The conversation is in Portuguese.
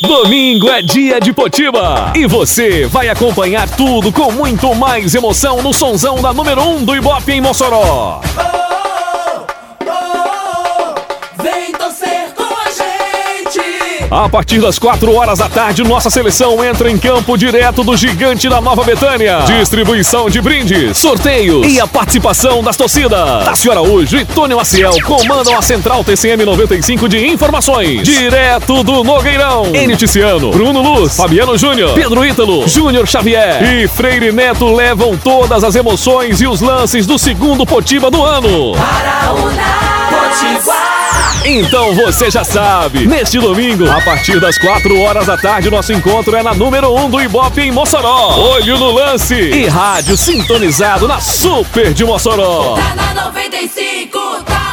Domingo é dia de Potiba e você vai acompanhar tudo com muito mais emoção no sonzão da número 1 um do Ibope em Mossoró. A partir das 4 horas da tarde, nossa seleção entra em campo direto do gigante da Nova Betânia. Distribuição de brindes, sorteios e a participação das torcidas. Tássio Araújo e Tônio Maciel comandam a Central TCM 95 de informações. Direto do Nogueirão. Eniticiano, Bruno Luz, Fabiano Júnior, Pedro Ítalo, Júnior Xavier e Freire Neto levam todas as emoções e os lances do segundo Potiba do ano. Para Potiguar. Então você já sabe, neste domingo, a partir das 4 horas da tarde, nosso encontro é na número 1 um do Ibope em Mossoró. Olho no lance e rádio sintonizado na Super de Mossoró. Tá na 95, tá.